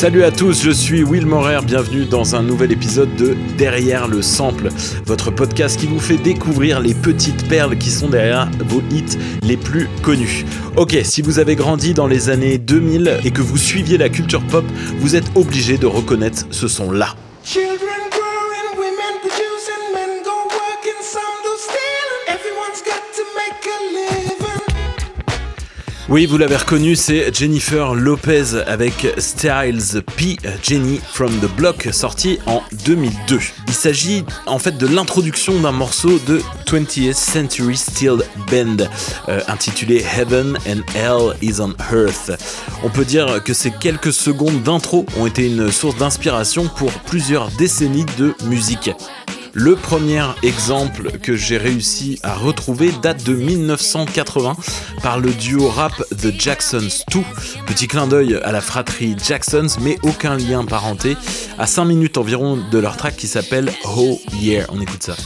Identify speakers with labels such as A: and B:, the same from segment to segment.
A: Salut à tous, je suis Will Morer, bienvenue dans un nouvel épisode de Derrière le sample, votre podcast qui vous fait découvrir les petites perles qui sont derrière vos hits les plus connus. Ok, si vous avez grandi dans les années 2000 et que vous suiviez la culture pop, vous êtes obligé de reconnaître ce son-là. Oui, vous l'avez reconnu, c'est Jennifer Lopez avec Styles P. Jenny from the Block, sorti en 2002. Il s'agit en fait de l'introduction d'un morceau de 20th Century Steel Band, euh, intitulé Heaven and Hell is on Earth. On peut dire que ces quelques secondes d'intro ont été une source d'inspiration pour plusieurs décennies de musique. Le premier exemple que j'ai réussi à retrouver date de 1980 par le duo rap The Jacksons 2. Petit clin d'œil à la fratrie Jacksons, mais aucun lien parenté, à 5 minutes environ de leur track qui s'appelle Oh Yeah. On écoute ça.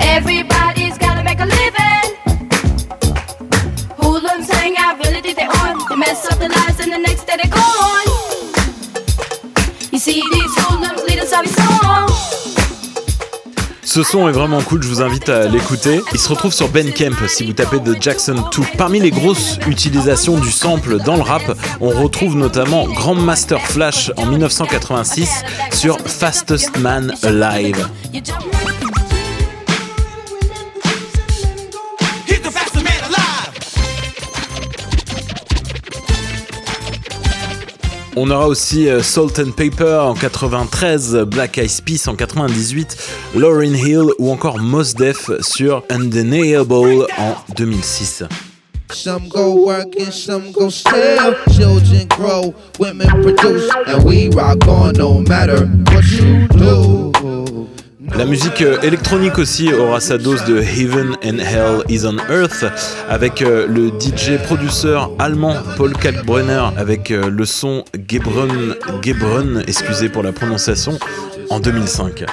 A: Everybody's gotta make a living. Really did they on. They mess up the lives and the next day they go on. You see these hoodlums lead us every song. Ce son est vraiment cool, je vous invite à l'écouter. Il se retrouve sur Ben Kemp si vous tapez The Jackson 2. Parmi les grosses utilisations du sample dans le rap, on retrouve notamment Grandmaster Flash en 1986 sur Fastest Man Alive. On aura aussi euh, Salt and Paper en 93, Black Eyed Peas en 98, Lauryn Hill ou encore Mos Def sur Undeniable en 2006. Some go work and some go sell. Children grow, women produce, and we rock on no matter what you do. La musique euh, électronique aussi aura sa dose de Heaven and Hell is on Earth avec euh, le DJ produceur allemand Paul Kalkbrenner avec euh, le son Gebrun, Gebrun, excusez pour la prononciation, en 2005.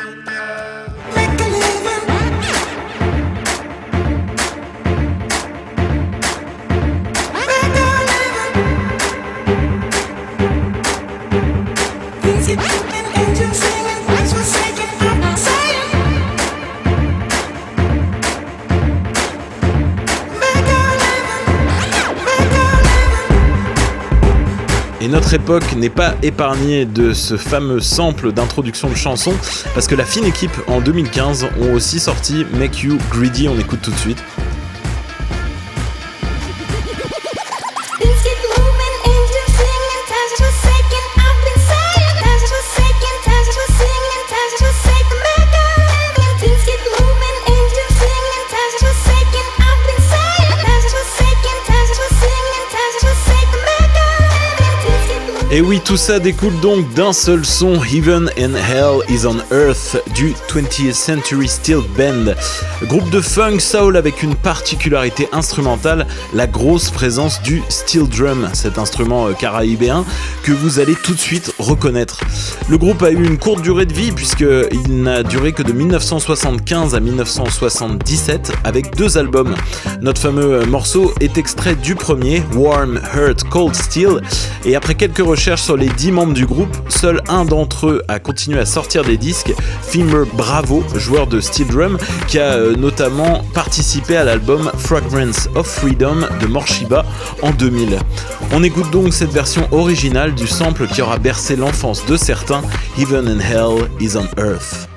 A: Notre époque n'est pas épargnée de ce fameux sample d'introduction de chanson, parce que la fine équipe en 2015 ont aussi sorti Make You Greedy, on écoute tout de suite. Et oui, tout ça découle donc d'un seul son, Heaven and Hell is on Earth, du 20th Century Steel Band. Groupe de funk soul avec une particularité instrumentale, la grosse présence du steel drum, cet instrument euh, caraïbéen que vous allez tout de suite reconnaître. Le groupe a eu une courte durée de vie puisqu'il n'a duré que de 1975 à 1977 avec deux albums. Notre fameux euh, morceau est extrait du premier, Warm Hurt Cold Steel, et après quelques recherches sur les 10 membres du groupe, seul un d'entre eux a continué à sortir des disques, Fimer Bravo, joueur de steel drum, qui a euh, notamment participé à l'album Fragrance of Freedom de Morshiba en 2000. On écoute donc cette version originale du sample qui aura bercé l'enfance de certains, Heaven and Hell is on Earth.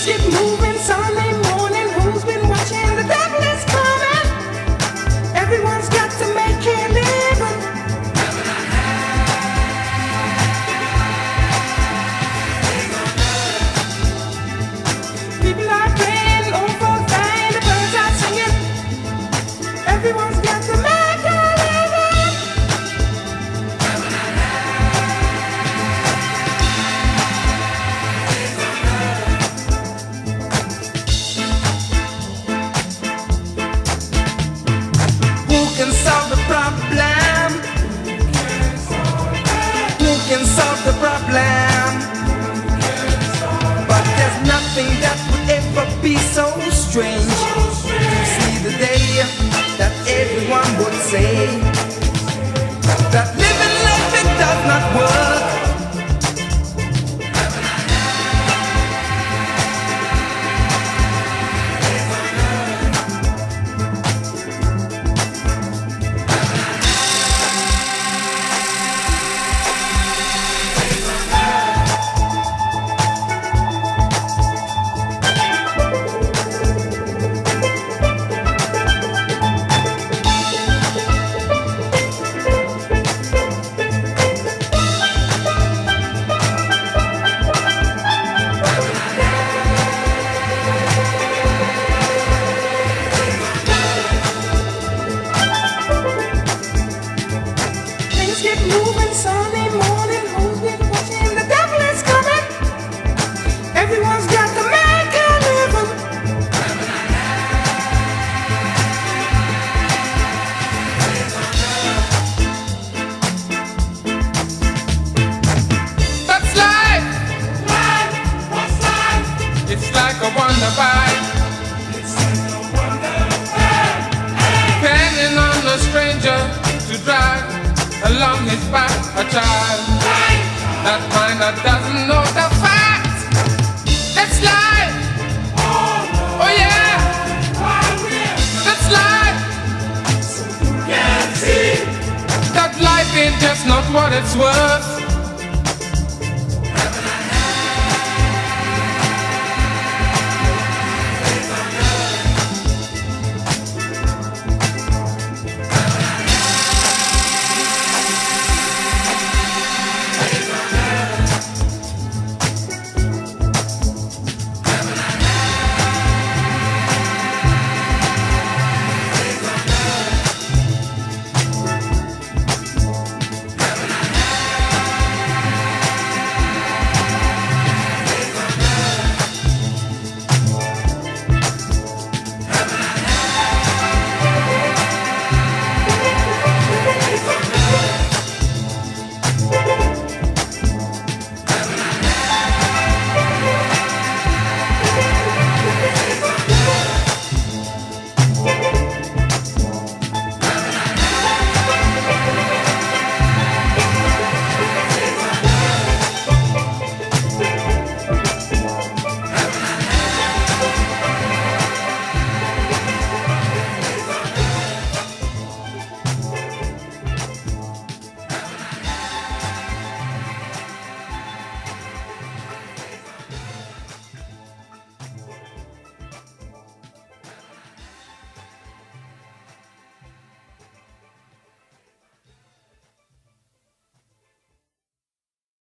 A: Keep moving.
B: Would say that
C: drive along his back a child. That mind that doesn't know the fact. That's life. Oh yeah. That's life. That life ain't just not what it's worth.